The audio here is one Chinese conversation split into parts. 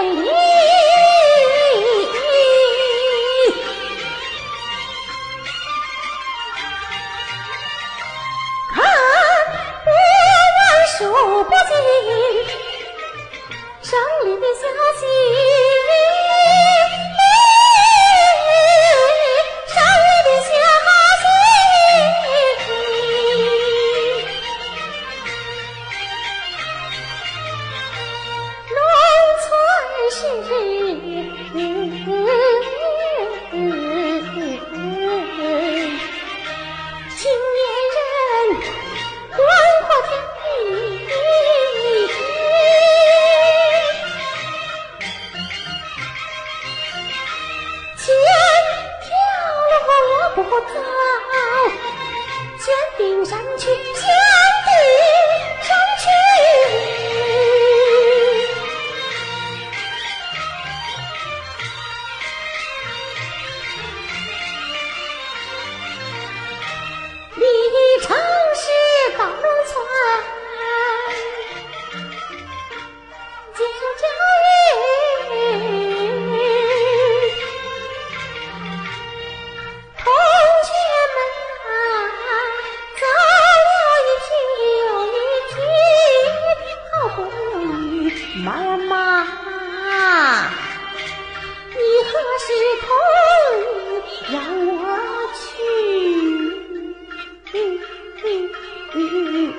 看不完，数不尽胜利的消息。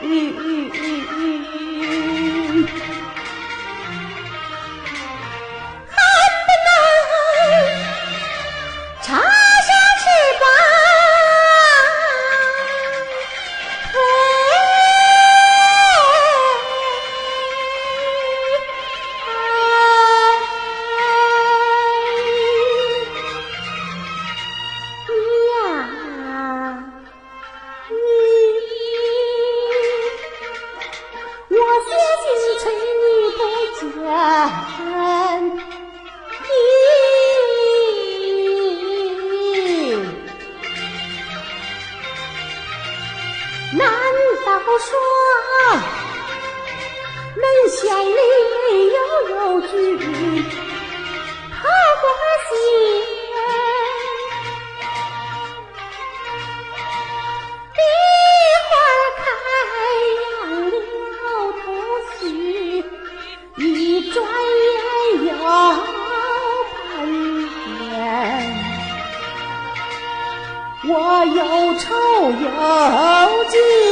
嗯嗯啊啊我又愁又急